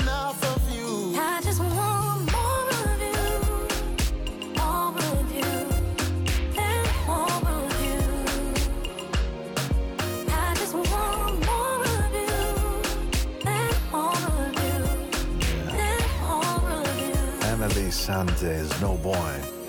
enough of you. I just want more of you, more of you, and more of you. I just want more of you, and more of you, and more of you. Emily Sante, Snowboy. Nice.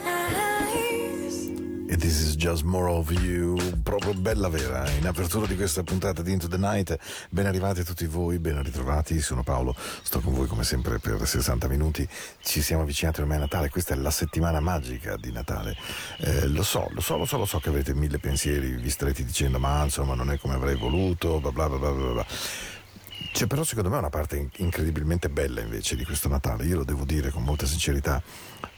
Just more of you, proprio bella vera. In apertura di questa puntata di Into the Night, ben arrivati tutti voi, ben ritrovati. Sono Paolo, sto con voi come sempre per 60 minuti. Ci siamo avvicinati ormai a Natale, questa è la settimana magica di Natale. Eh, lo so, lo so, lo so, lo so che avete mille pensieri, vi starete dicendo, ma insomma non è come avrei voluto, bla bla bla bla bla. bla. C'è però secondo me una parte in- incredibilmente bella invece di questo Natale, io lo devo dire con molta sincerità,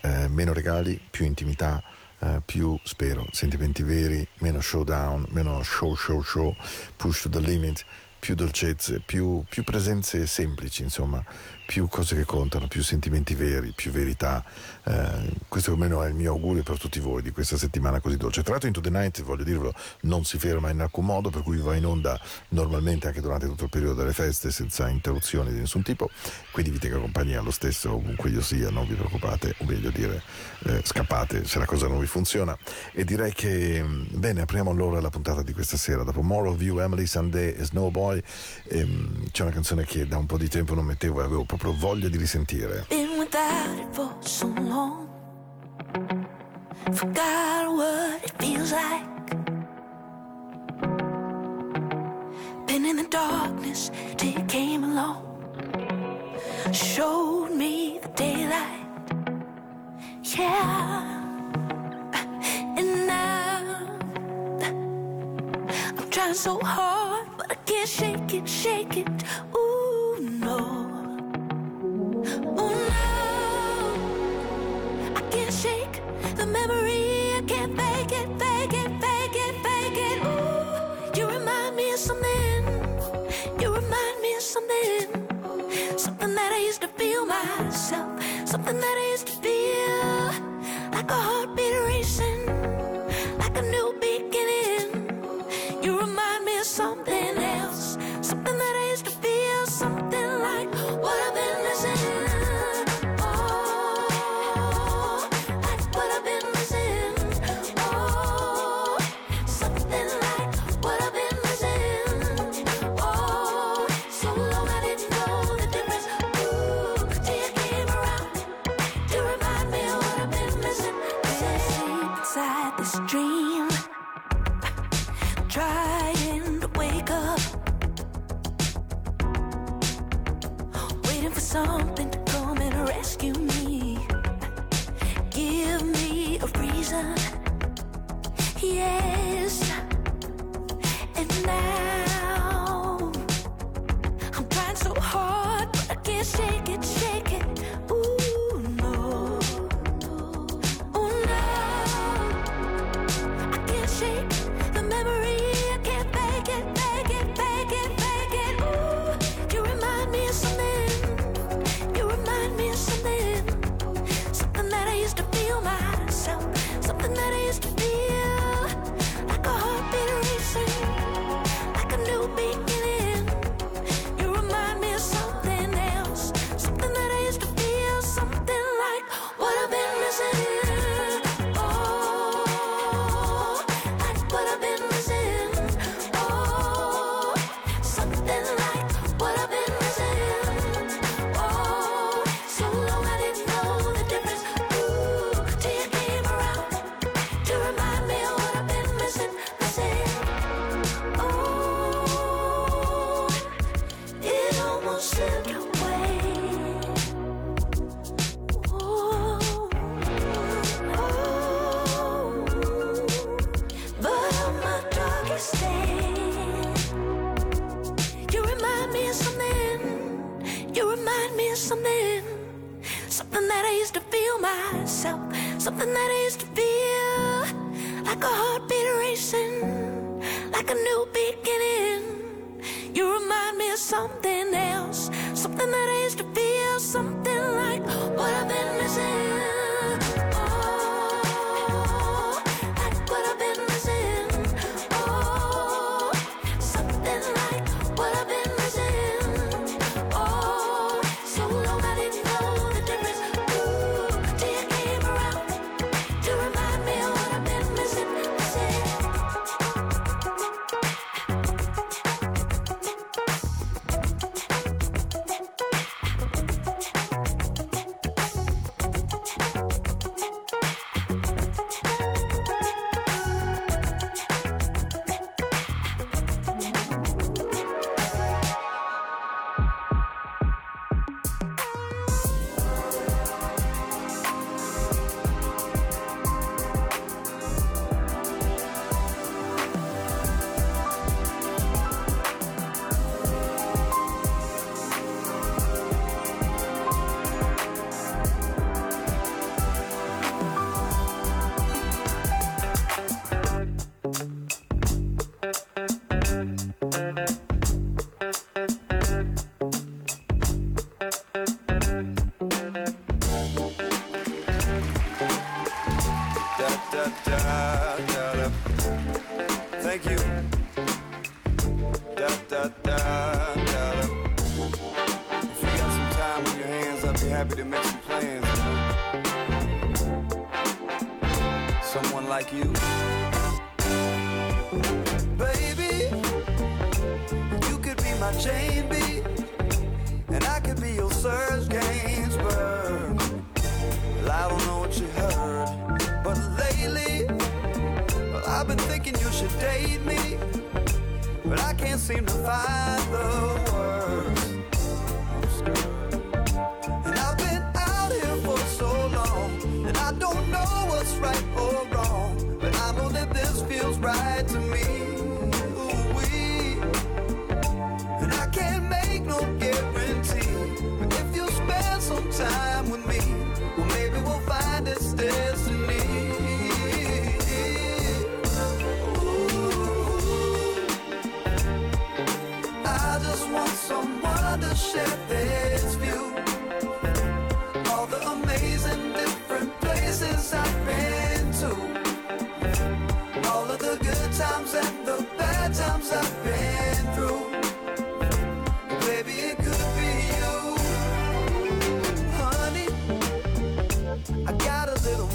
Eh, meno regali, più intimità, eh, più spero sentimenti veri, meno showdown, meno show show show, push to the limit, più dolcezze, più, più presenze semplici, insomma, più cose che contano, più sentimenti veri, più verità. Eh, questo almeno è il mio augurio per tutti voi di questa settimana così dolce. Tra l'altro Into the Night, voglio dirvelo, non si ferma in alcun modo, per cui va in onda normalmente anche durante tutto il periodo delle feste senza interruzioni di nessun tipo, quindi vi tengo compagnia lo stesso ovunque io sia, non vi preoccupate, o meglio dire eh, scappate se la cosa non vi funziona. E direi che, mh, bene, apriamo allora la puntata di questa sera. Dopo More of You, Emily Sunday e Snowboy, ehm, c'è una canzone che da un po' di tempo non mettevo e avevo proprio voglia di risentire. Been without it for so long. Forgot what it feels like. Been in the darkness till you came along. Showed me the daylight. Yeah. And now I'm so hard, but I can't shake it, shake it. that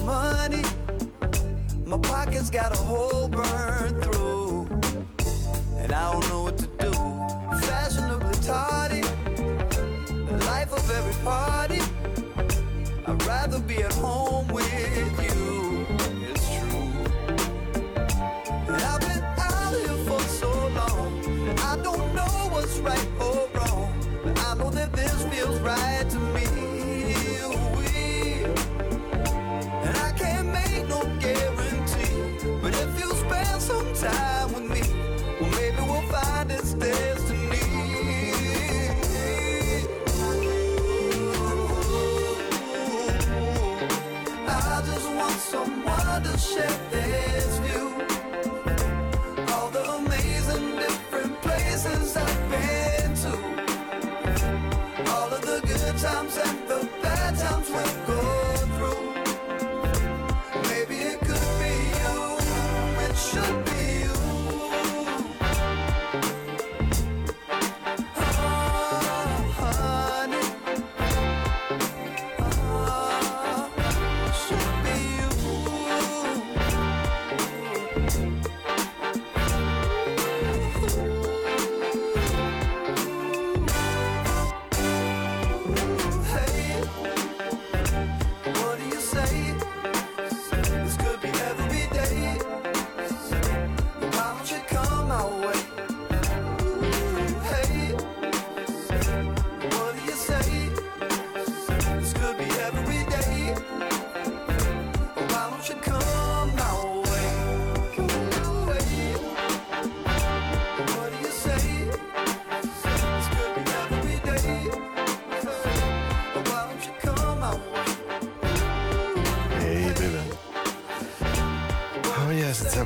money. My pocket's got a hole burned through. And I don't know what to do. Fashionably tardy. The life of every party. I'd rather be at home with you. It's true. And I've been out here for so long. I don't know what's right or wrong. But I know that this feels right time with me, well, maybe we'll find it's destiny. I just want someone to share this view. All the amazing different places I've been to. All of the good times and the bad times we've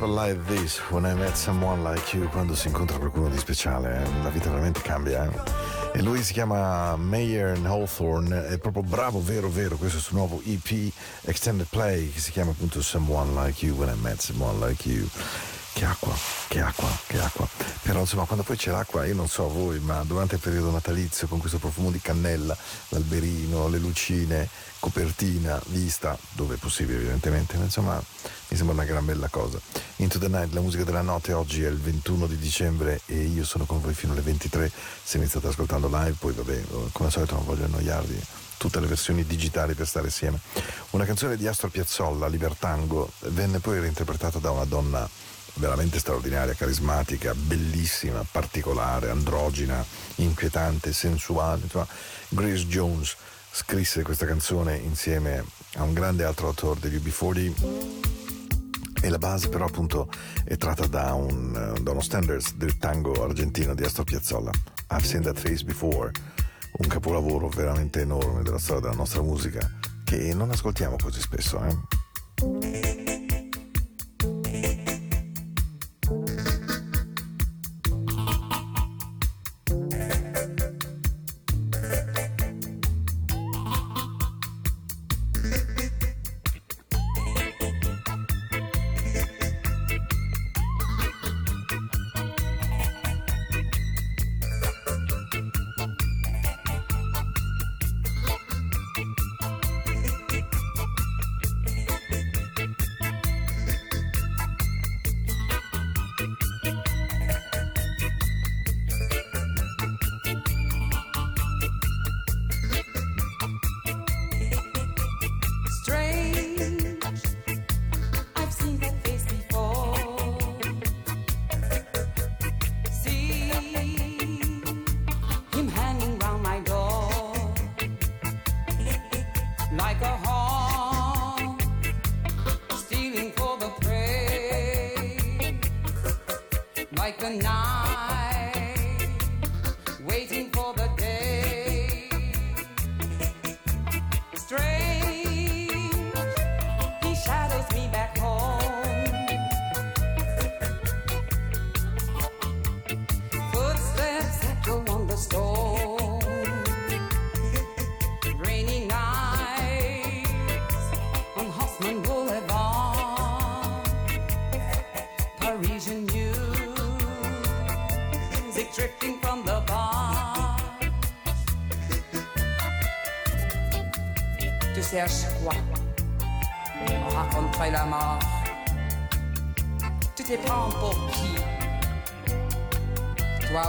Ever like this when I met someone like you quando si incontra qualcuno di speciale, eh, la vita veramente cambia. eh. E lui si chiama Mayer Hawthorne, è proprio bravo, vero, vero, questo è il suo nuovo EP Extended Play che si chiama appunto Someone Like You When I Met Someone Like You. Che acqua, che acqua, che acqua. Però insomma quando poi c'è l'acqua, io non so voi, ma durante il periodo natalizio con questo profumo di cannella, l'alberino, le lucine, copertina, vista, dove è possibile evidentemente, ma insomma mi sembra una gran bella cosa. Into the Night, la musica della notte, oggi è il 21 di dicembre e io sono con voi fino alle 23, se mi state ascoltando live, poi vabbè, come al solito non voglio annoiarvi, tutte le versioni digitali per stare assieme. Una canzone di Astor Piazzolla, Libertango, venne poi reinterpretata da una donna veramente straordinaria, carismatica, bellissima, particolare, androgina, inquietante, sensuale. Insomma, Grace Jones scrisse questa canzone insieme a un grande altro autore degli UB40 e la base però appunto è tratta da, un, da uno standards del tango argentino di Astor Piazzolla. I've seen that face before, un capolavoro veramente enorme della storia della nostra musica che non ascoltiamo così spesso. Eh?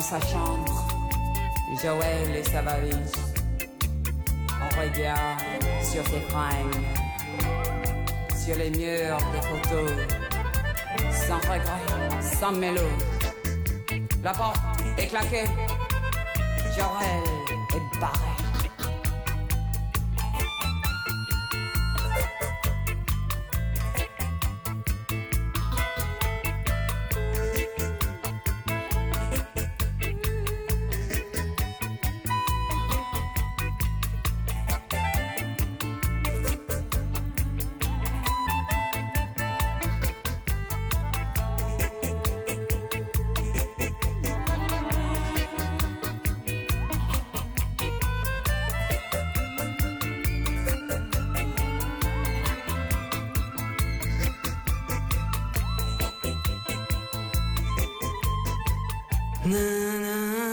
sa chambre, Joël et Savary. On regarde sur ses fringues, sur les murs des photos, sans regret, sans mélo. La porte est claquée, Joël. na na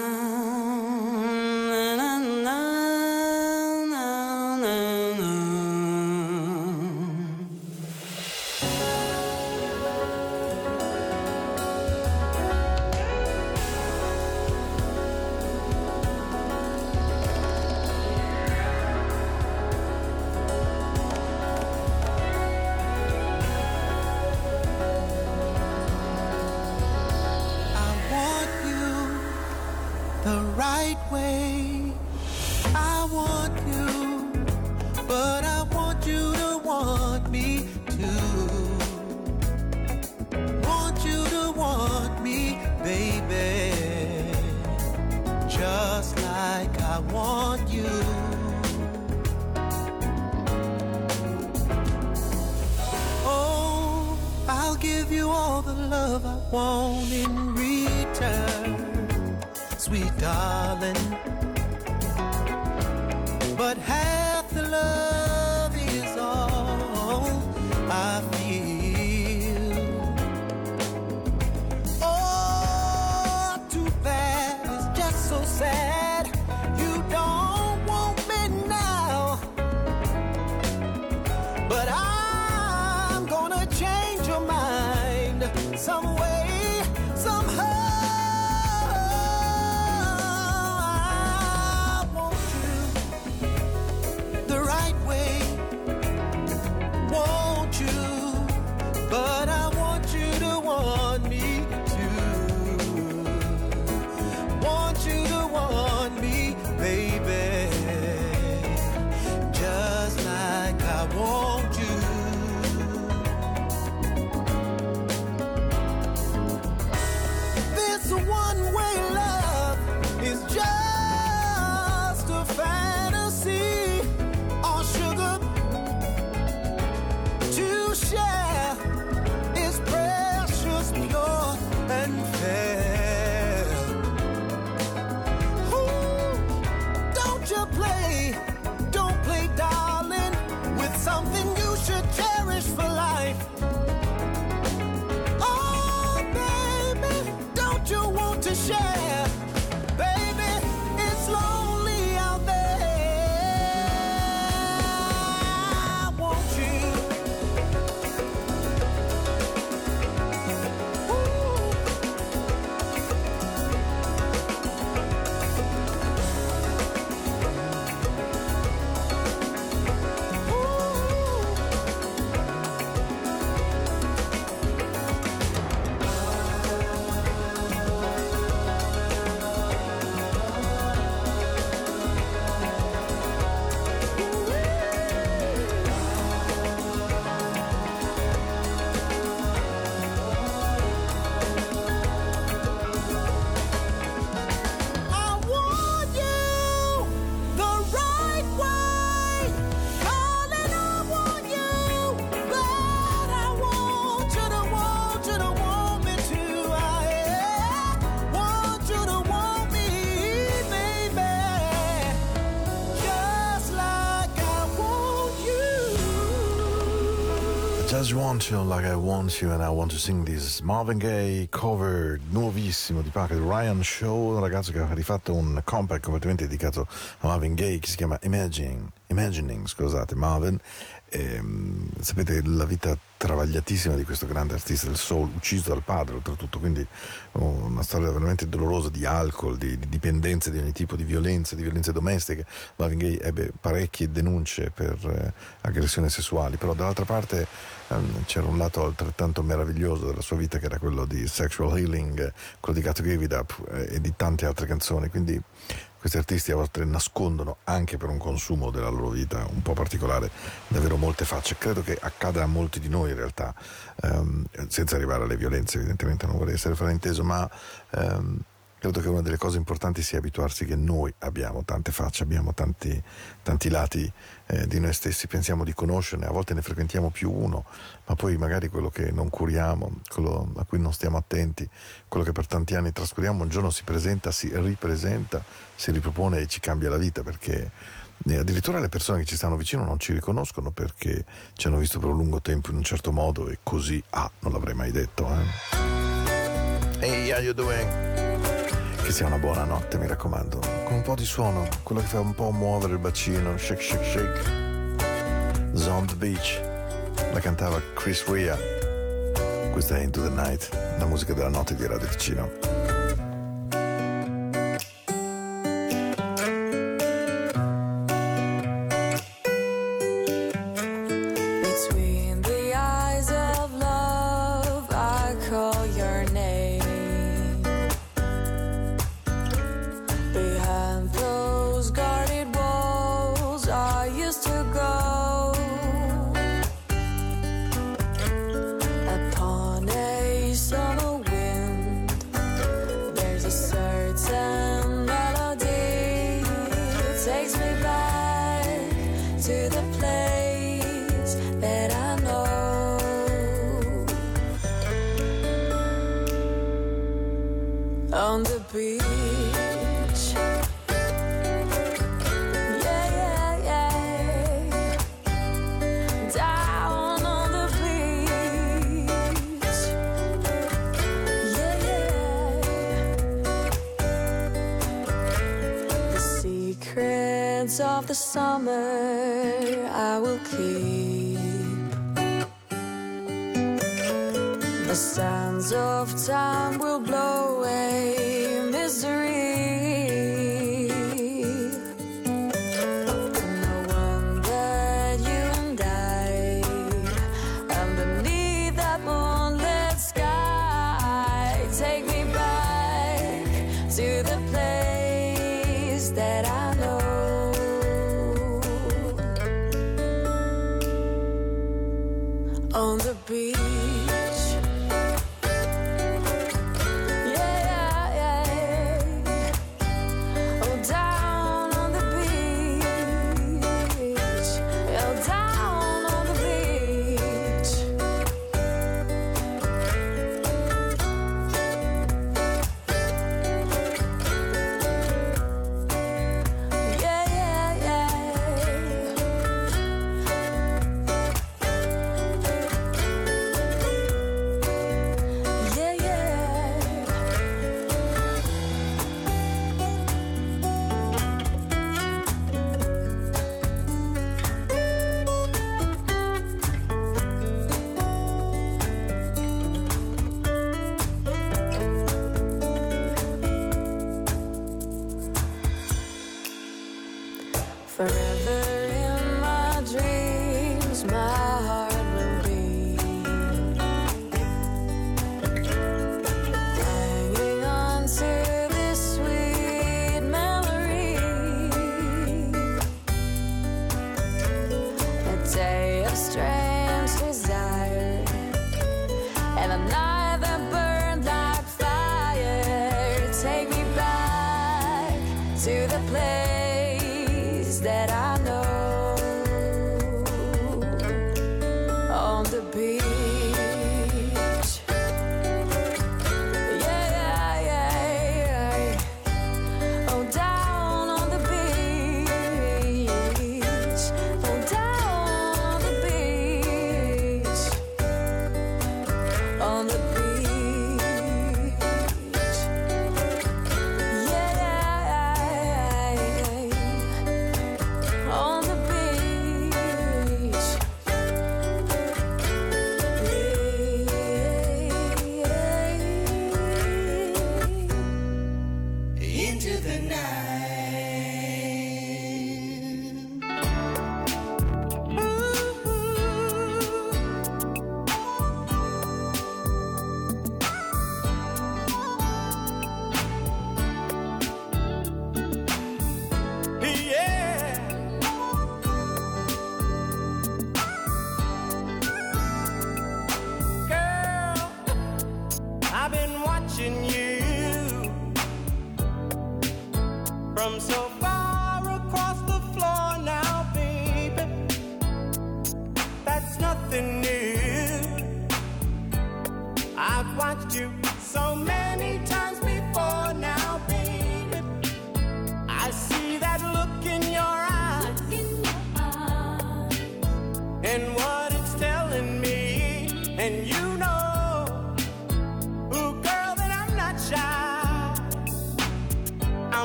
Just Want You Like I Want You and I Want to Sing This. Marvin Gaye cover nuovissimo di di Ryan Shaw un ragazzo che ha rifatto un compact completamente dedicato a Marvin Gaye che si chiama Imagine, Imagining scusate Marvin e, sapete la vita travagliatissima di questo grande artista del soul, ucciso dal padre oltretutto, quindi oh, una storia veramente dolorosa di alcol, di, di, dipendenze di ogni tipo, di violenza, di violenze domestiche. Marvin Gaye ebbe parecchie denunce per eh, aggressioni sessuali, però dall'altra parte ehm, c'era un lato altrettanto meraviglioso della sua vita che era quello di Sexual Healing, quello di Got to Give It Up eh, e di tante altre canzoni, quindi questi artisti a volte nascondono anche per un consumo della loro vita un po' particolare davvero molte facce. Credo che accada a molti di noi in realtà, um, senza arrivare alle violenze, evidentemente non vorrei essere frainteso, ma um, credo che una delle cose importanti sia abituarsi che noi abbiamo tante facce, abbiamo tanti, tanti lati eh, di noi stessi, pensiamo di conoscerne, a volte ne frequentiamo più uno, ma poi magari quello che non curiamo, quello a cui non stiamo attenti, quello che per tanti anni trascuriamo, un giorno si presenta, si ripresenta, si ripropone e ci cambia la vita perché eh, addirittura le persone che ci stanno vicino non ci riconoscono perché ci hanno visto per un lungo tempo in un certo modo e così, ah, non l'avrei mai detto. Eh? Hey, how you doing? Sia una buona notte, mi raccomando. Con un po' di suono, quello che fa un po' muovere il bacino. Shake, shake, shake. The Beach. La cantava Chris Rea. Questa è Into the Night, la musica della notte di Radio Ticino. summer I will keep. The sands of time will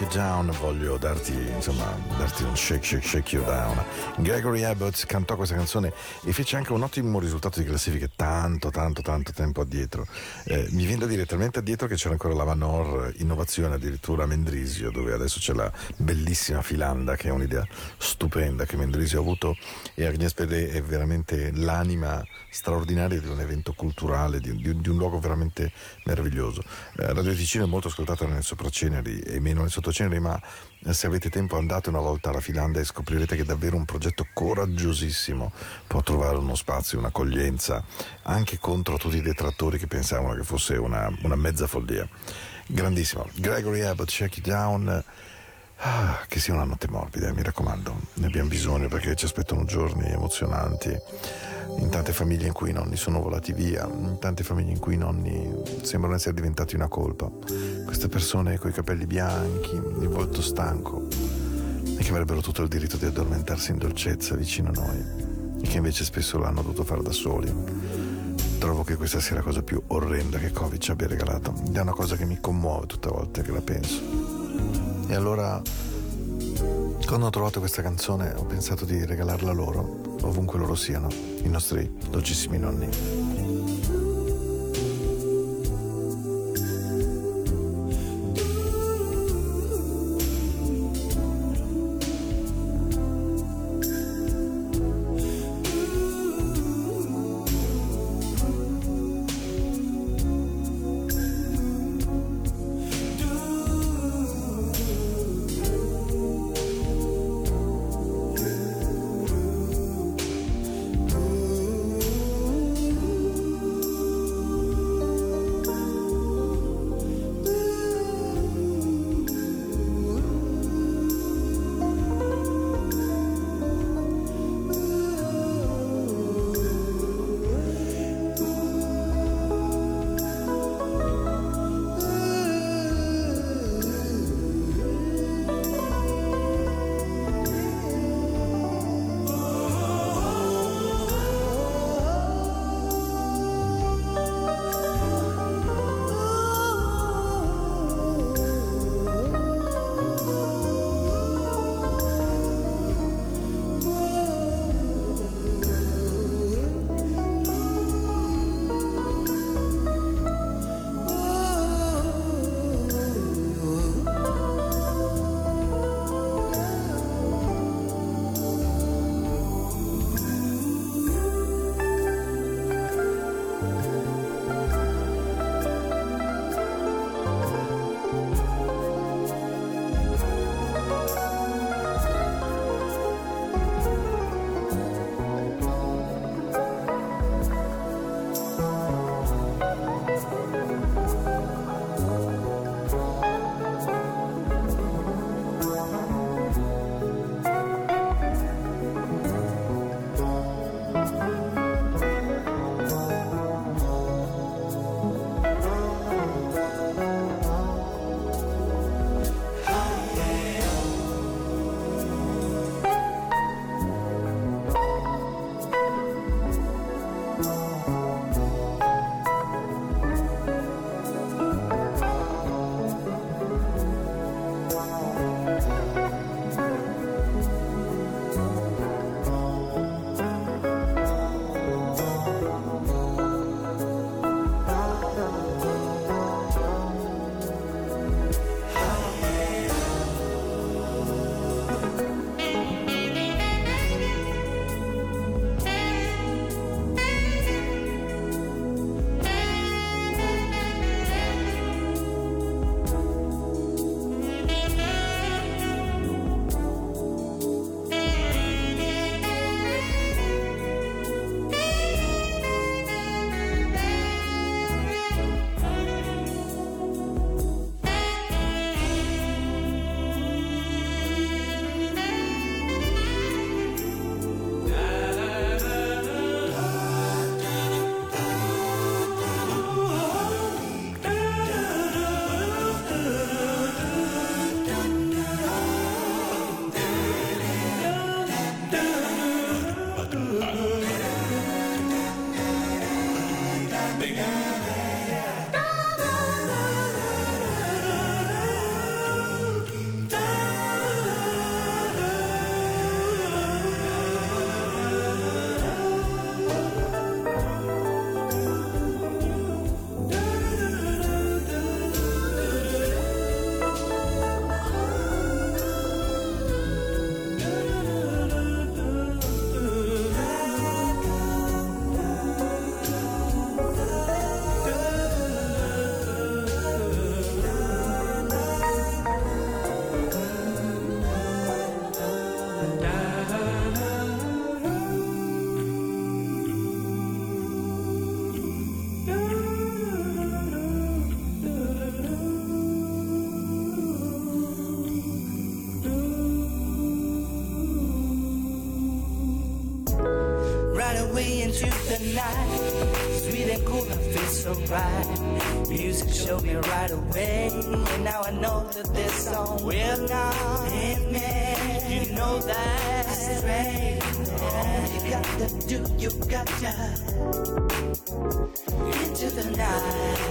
Shake you down, voglio darti, insomma, darti un shake, shake, shake you down. Gregory Abbott cantò questa canzone e fece anche un ottimo risultato di classifiche tanto, tanto, tanto tempo addietro. Eh, mi viene da dire talmente addietro che c'era ancora la Vanor Innovazione, addirittura a Mendrisio, dove adesso c'è la bellissima Filanda, che è un'idea stupenda che Mendrisio ha avuto e Agnes Pede è veramente l'anima straordinaria di un evento culturale, di, di- di un luogo veramente meraviglioso. Eh, Radio Ticino è molto ascoltata nel Sopraceneri e meno nel Sottoceneri, ma se avete tempo andate una volta alla Filanda e scoprirete che davvero un progetto coraggiosissimo può trovare uno spazio, un'accoglienza anche contro tutti i detrattori che pensavano che fosse una, una mezza follia. Grandissimo. Gregory Abbott, Shake It Down. Ah, che sia una notte morbida, eh, mi raccomando, ne abbiamo bisogno perché ci aspettano giorni emozionanti, in tante famiglie in cui i nonni sono volati via, in tante famiglie in cui i nonni sembrano essere diventati una colpa. Queste persone con i capelli bianchi, il volto stanco e che avrebbero tutto il diritto di addormentarsi in dolcezza vicino a noi e che invece spesso l'hanno dovuto fare da soli. Trovo che questa sia la cosa più orrenda che Covid ci abbia regalato. Ed è una cosa che mi commuove tutte le volte che la penso. E allora, quando ho trovato questa canzone, ho pensato di regalarla loro, ovunque loro siano, i nostri dolcissimi nonni. Music showed me right away. And now I know that this song will not end me. You know that it's right. All you got to do, you got to into the night.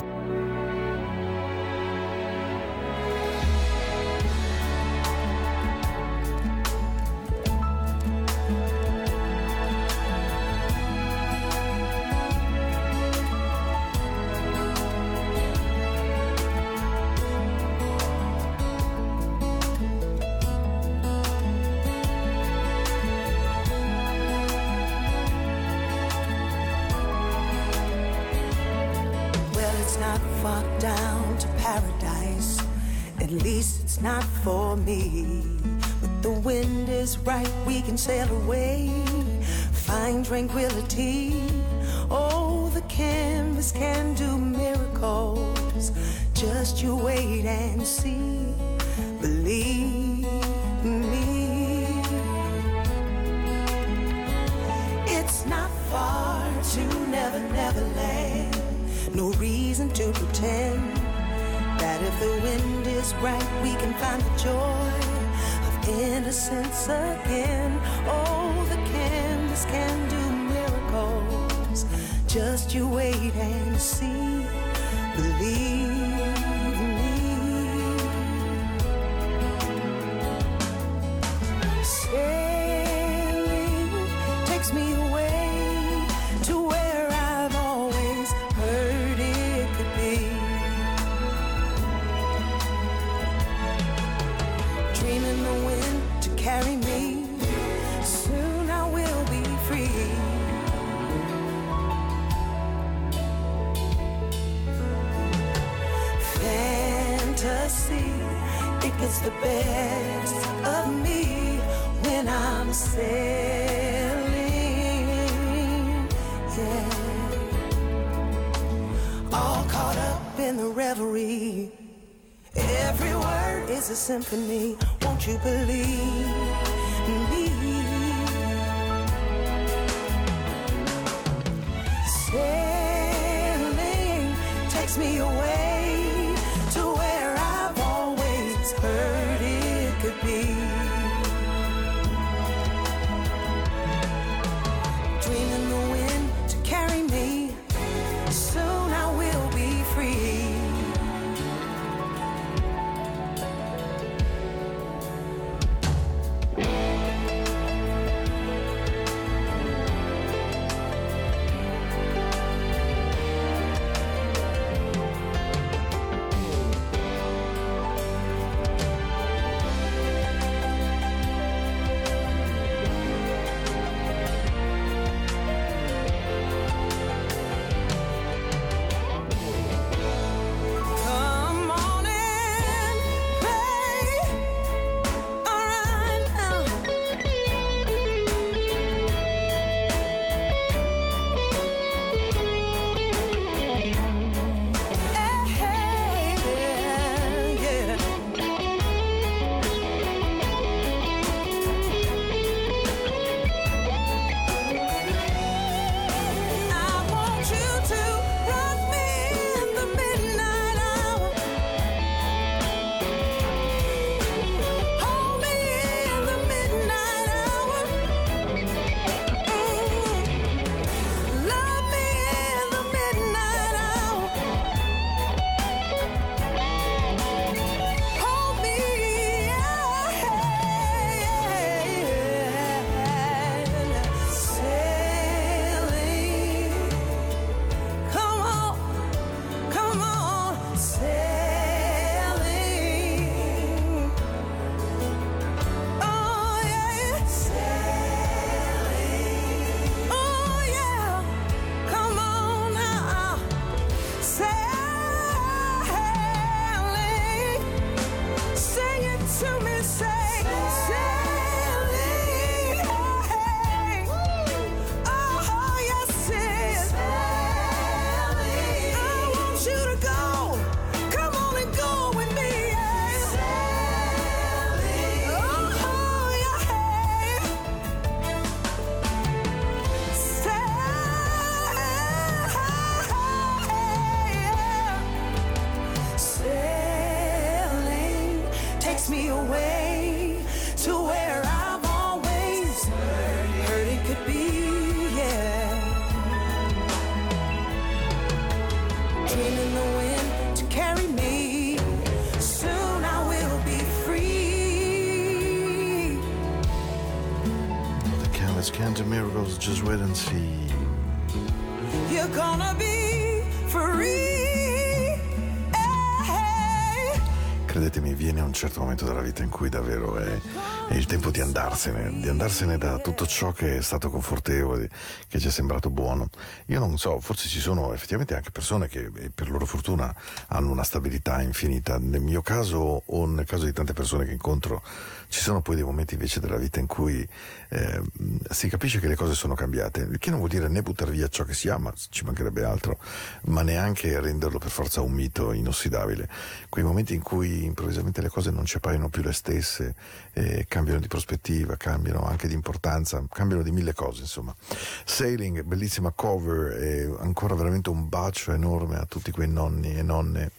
Can sail away. Find tranquility. Oh, the canvas can do miracles. Just you wait and see. Believe me. It's not far to Never, Never Land. No reason to pretend that if the wind is right, we can find the joy innocence again. Oh, the canvas can do miracles. Just you wait and see. Believe symphony. Won't you believe me? Sailing takes me away Travis, Can't Do Miracles, Just Wait and See. You're gonna be free. Hey. Credetemi, viene un certo momento della vita in cui davvero è, è il tempo di andarsene, di andarsene da tutto ciò che è stato confortevole, che ci è sembrato buono. Io non so, forse ci sono effettivamente anche persone che eh, per loro fortuna hanno una stabilità infinita. Nel mio caso o nel caso di tante persone che incontro ci sono poi dei momenti invece della vita in cui eh, si capisce che le cose sono cambiate, che non vuol dire né buttare via ciò che si ama, ci mancherebbe altro, ma neanche renderlo per forza un mito inossidabile. Quei momenti in cui improvvisamente le cose non ci appaiono più le stesse, eh, cambiano di prospettiva, cambiano anche di importanza, cambiano di mille cose, insomma. Sailing, bellissima cover e ancora veramente un bacio enorme a tutti quei nonni e nonne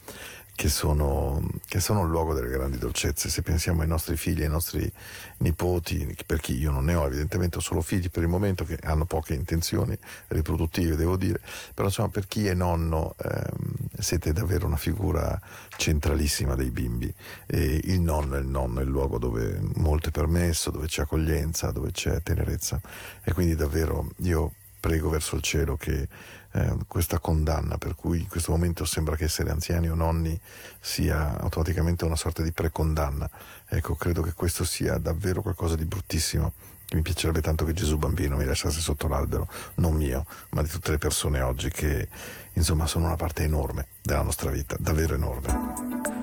che sono, che sono il luogo delle grandi dolcezze. Se pensiamo ai nostri figli, ai nostri nipoti, per chi io non ne ho, evidentemente ho solo figli per il momento che hanno poche intenzioni riproduttive, devo dire, però insomma per chi è nonno ehm, siete davvero una figura centralissima dei bimbi. E il nonno è il nonno, è il luogo dove molto è permesso, dove c'è accoglienza, dove c'è tenerezza. E quindi davvero io prego verso il cielo che eh, questa condanna per cui in questo momento sembra che essere anziani o nonni sia automaticamente una sorta di precondanna. Ecco, credo che questo sia davvero qualcosa di bruttissimo. Mi piacerebbe tanto che Gesù bambino mi lasciasse sotto l'albero, non mio, ma di tutte le persone oggi che insomma sono una parte enorme della nostra vita, davvero enorme.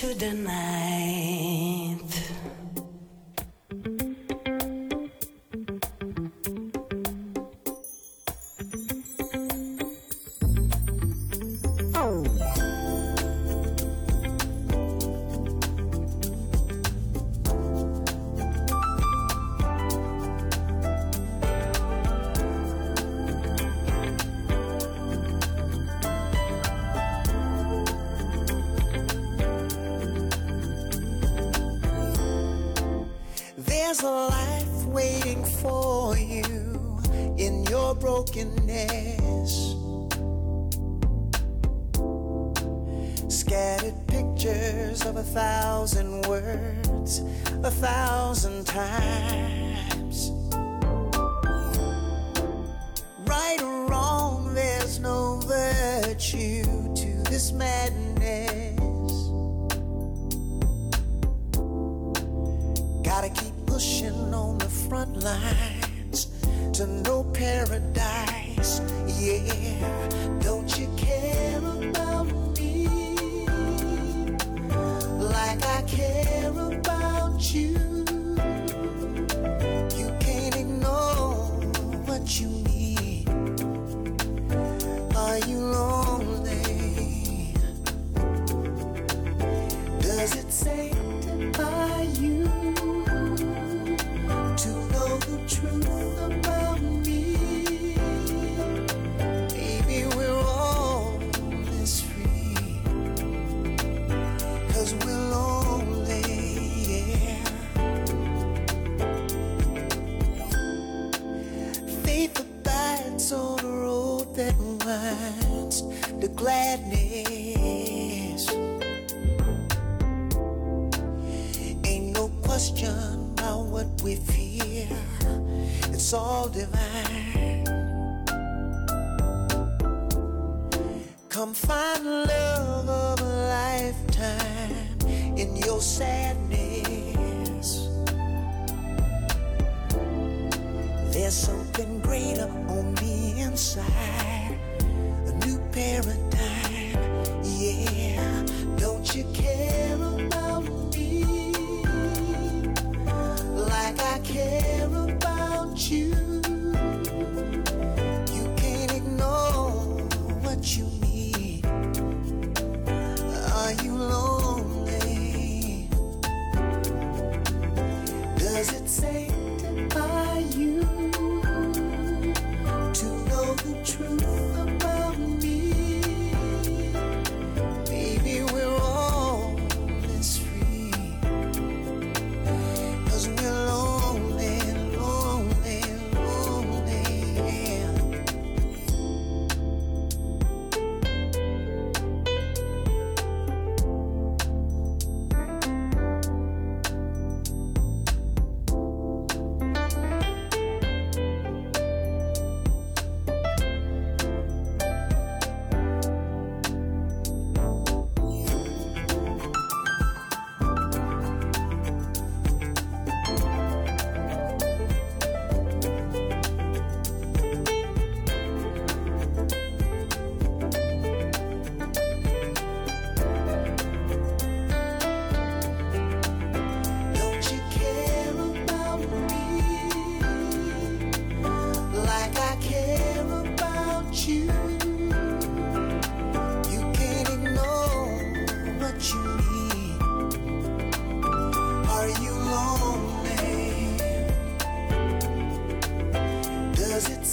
to deny brokenness. Scattered pictures of a thousand words, a thousand times. céu.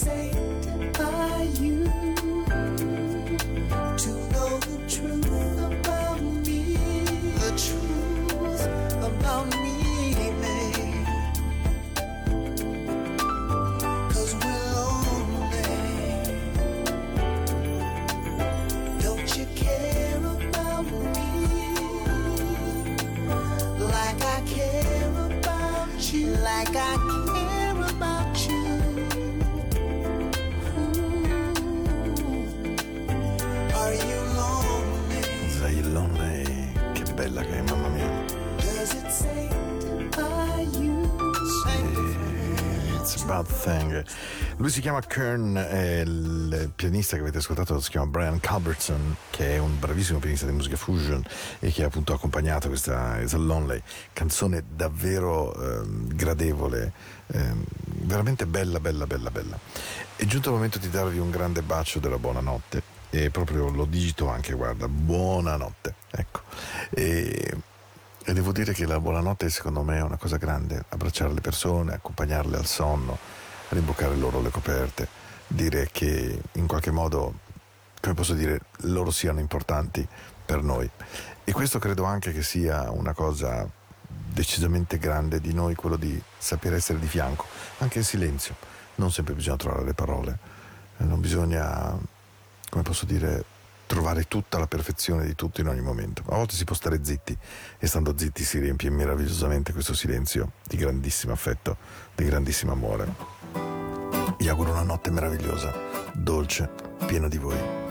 saved by you. Bad Thing. Lui si chiama Kern e il pianista che avete ascoltato si chiama Brian Culbertson, che è un bravissimo pianista di musica fusion e che ha appunto accompagnato questa It's a Lonely, canzone davvero eh, gradevole, eh, veramente bella, bella, bella, bella. È giunto il momento di darvi un grande bacio della buonanotte e proprio lo digito anche, guarda, buonanotte. Ecco. E e devo dire che la buonanotte secondo me è una cosa grande, abbracciare le persone, accompagnarle al sonno, rimboccare loro le coperte, dire che in qualche modo, come posso dire, loro siano importanti per noi. E questo credo anche che sia una cosa decisamente grande di noi, quello di sapere essere di fianco, anche in silenzio. Non sempre bisogna trovare le parole, non bisogna, come posso dire, trovare tutta la perfezione di tutto in ogni momento. A volte si può stare zitti e stando zitti si riempie meravigliosamente questo silenzio di grandissimo affetto, di grandissimo amore. Vi auguro una notte meravigliosa, dolce, piena di voi.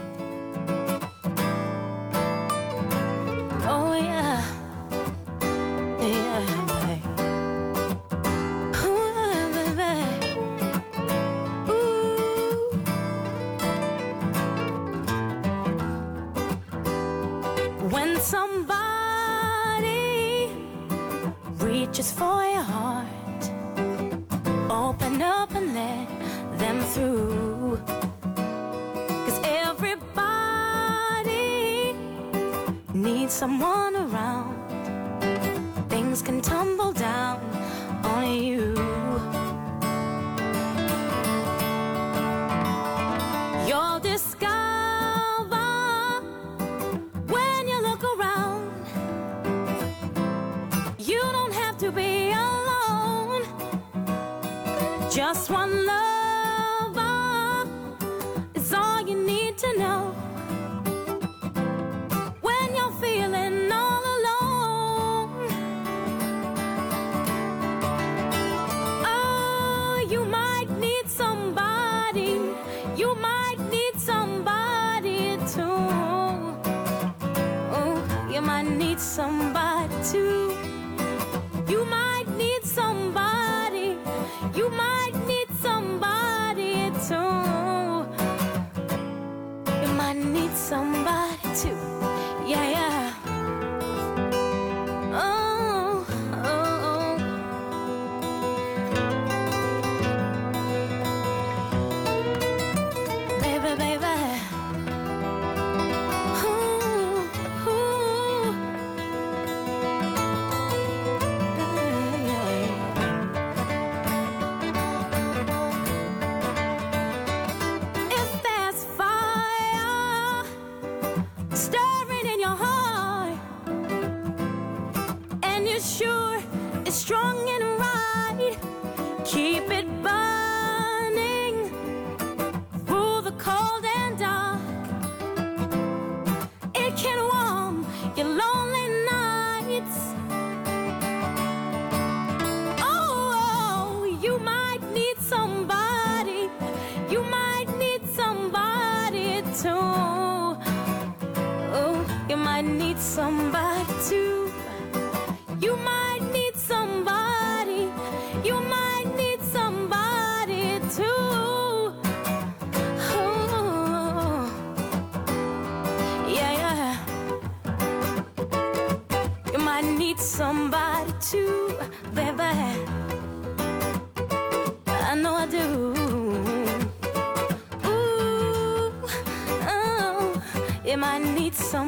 my needs some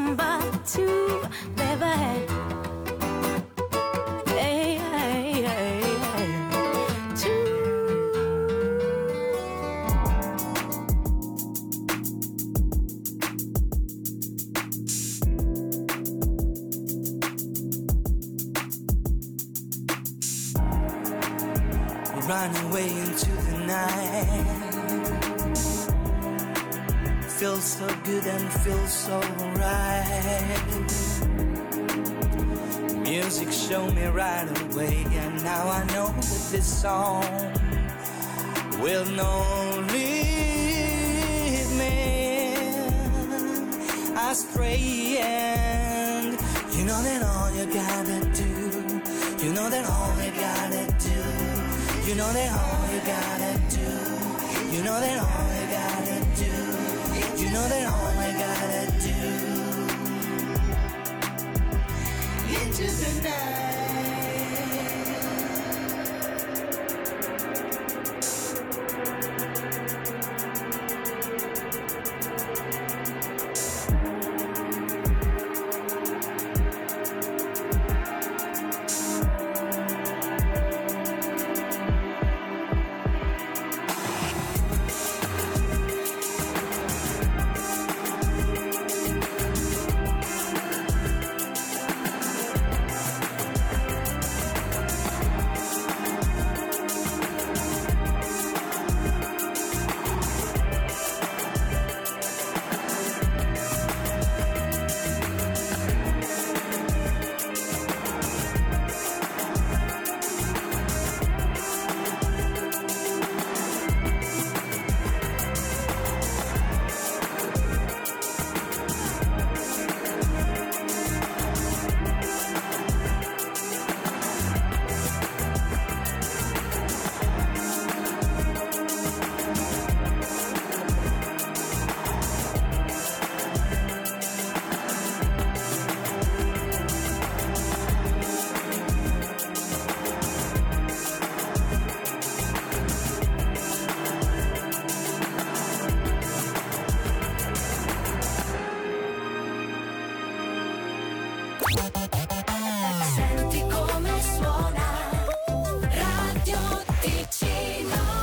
song will not lead me astray. And you know that all you gotta do, you know that all you gotta do, You know that all you gotta do. You know that all you gotta do. You know that all you gotta do. Into the night.